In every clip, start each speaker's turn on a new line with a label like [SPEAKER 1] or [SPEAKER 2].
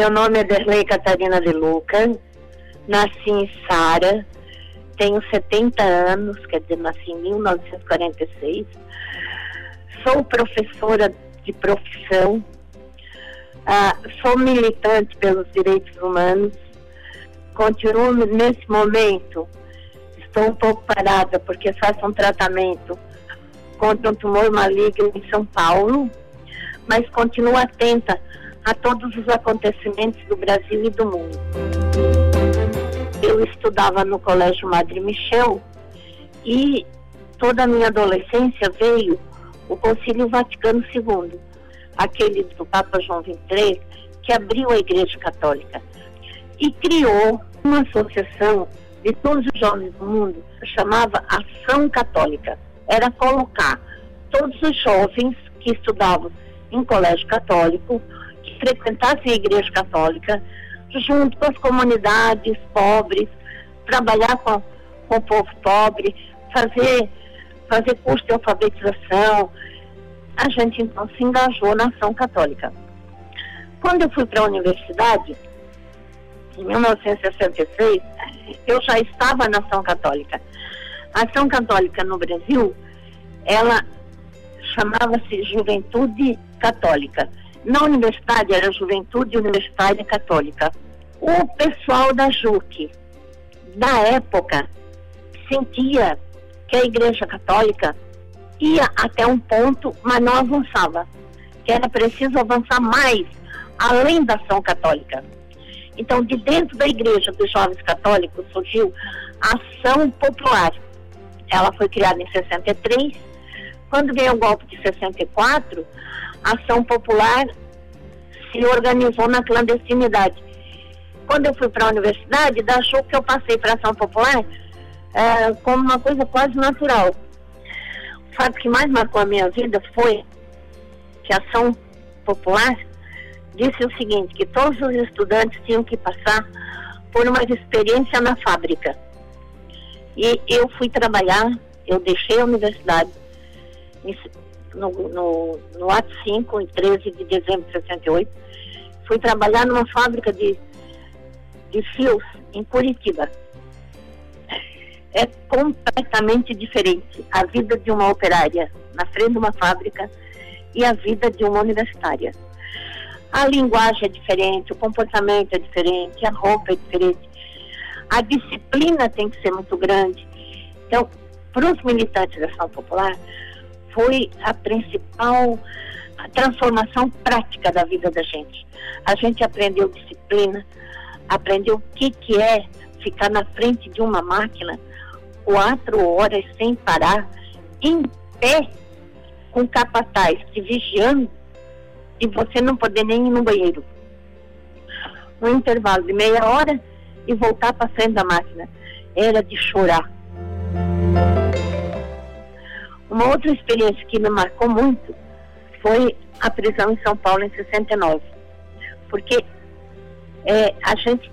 [SPEAKER 1] Meu nome é Derlei Catarina de Luca, nasci em Sara, tenho 70 anos, quer dizer, nasci em 1946. Sou professora de profissão, ah, sou militante pelos direitos humanos, continuo nesse momento, estou um pouco parada porque faço um tratamento contra um tumor maligno em São Paulo, mas continuo atenta a todos os acontecimentos do Brasil e do mundo. Eu estudava no Colégio Madre Michel e toda a minha adolescência veio o Concílio Vaticano II, aquele do Papa João XXIII, que abriu a Igreja Católica e criou uma associação de todos os jovens do mundo, chamava Ação Católica. Era colocar todos os jovens que estudavam em colégio católico, frequentassem a igreja católica, junto com as comunidades pobres, trabalhar com, com o povo pobre, fazer, fazer curso de alfabetização. A gente então se engajou na ação católica. Quando eu fui para a universidade, em 1966, eu já estava na ação católica. A ação católica no Brasil, ela chamava-se Juventude Católica. Na universidade era Juventude Universitária Católica. O pessoal da JUC, da época, sentia que a Igreja Católica ia até um ponto, mas não avançava. Que era preciso avançar mais, além da ação católica. Então, de dentro da Igreja dos Jovens Católicos surgiu a Ação Popular. Ela foi criada em 63. Quando veio o golpe de 64, a Ação Popular se organizou na clandestinidade. Quando eu fui para a universidade, achou que eu passei para a Ação Popular é, como uma coisa quase natural. O fato que mais marcou a minha vida foi que a Ação Popular disse o seguinte, que todos os estudantes tinham que passar por uma experiência na fábrica. E eu fui trabalhar, eu deixei a universidade no, no, no ato 5, em 13 de dezembro de 68, fui trabalhar numa fábrica de, de fios em Curitiba. É completamente diferente a vida de uma operária na frente de uma fábrica e a vida de uma universitária. A linguagem é diferente, o comportamento é diferente, a roupa é diferente. A disciplina tem que ser muito grande. Então, para os militantes da ação popular, foi a principal transformação prática da vida da gente. A gente aprendeu disciplina, aprendeu o que, que é ficar na frente de uma máquina quatro horas sem parar, em pé, com capataz te vigiando e você não poder nem ir no banheiro. Um intervalo de meia hora e voltar para frente da máquina. Era de chorar. Uma outra experiência que me marcou muito foi a prisão em São Paulo em 69. Porque é, a gente,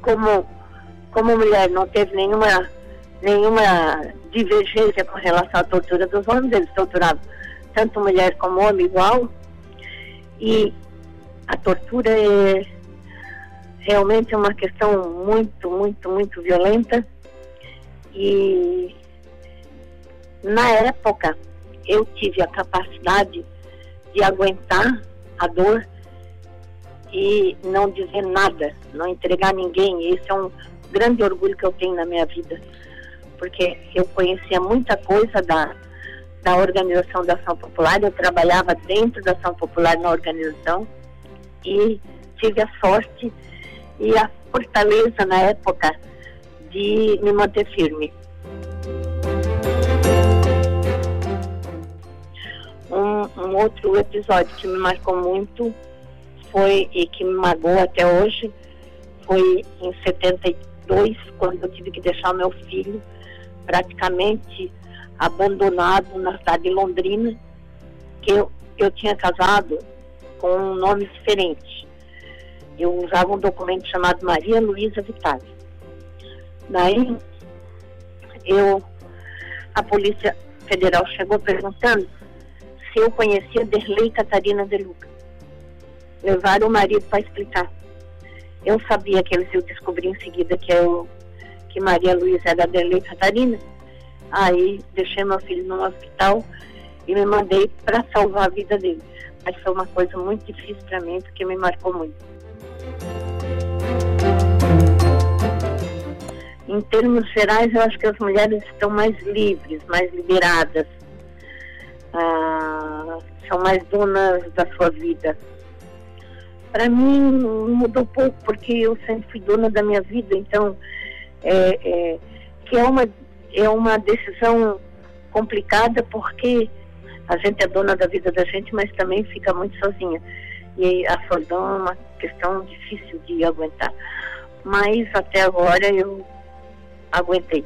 [SPEAKER 1] como, como mulher, não teve nenhuma, nenhuma divergência com relação à tortura dos homens, eles torturavam tanto mulher como homem igual. E a tortura é realmente uma questão muito, muito, muito violenta. E na época eu tive a capacidade de aguentar a dor e não dizer nada, não entregar ninguém. Esse é um grande orgulho que eu tenho na minha vida, porque eu conhecia muita coisa da da Organização da Ação Popular, eu trabalhava dentro da Ação Popular na organização e tive a sorte e a fortaleza na época de me manter firme. Outro episódio que me marcou muito foi e que me magoou até hoje foi em 72, quando eu tive que deixar meu filho praticamente abandonado na cidade de Londrina, que eu, eu tinha casado com um nome diferente. Eu usava um documento chamado Maria Luísa Vitale. Daí, eu, a Polícia Federal chegou perguntando se eu conhecia Derlei Catarina de Luca. levaram o marido para explicar. Eu sabia que eles iam descobrir em seguida que, eu, que Maria Luísa era da Lei Catarina. Aí deixei meu filho no hospital e me mandei para salvar a vida dele. Mas foi uma coisa muito difícil para mim, porque me marcou muito. Em termos gerais, eu acho que as mulheres estão mais livres, mais liberadas, são mais donas da sua vida. Para mim, mudou pouco, porque eu sempre fui dona da minha vida, então, é, é, que é uma, é uma decisão complicada, porque a gente é dona da vida da gente, mas também fica muito sozinha. E a solidão é uma questão difícil de aguentar. Mas até agora eu aguentei.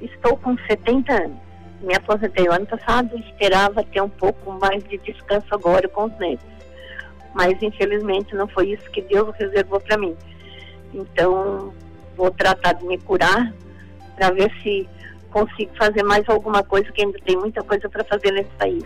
[SPEAKER 1] Estou com 70 anos. Me aposentei o ano passado e esperava ter um pouco mais de descanso agora com os netos. Mas infelizmente não foi isso que Deus reservou para mim. Então vou tratar de me curar para ver se consigo fazer mais alguma coisa, que ainda tem muita coisa para fazer nesse país.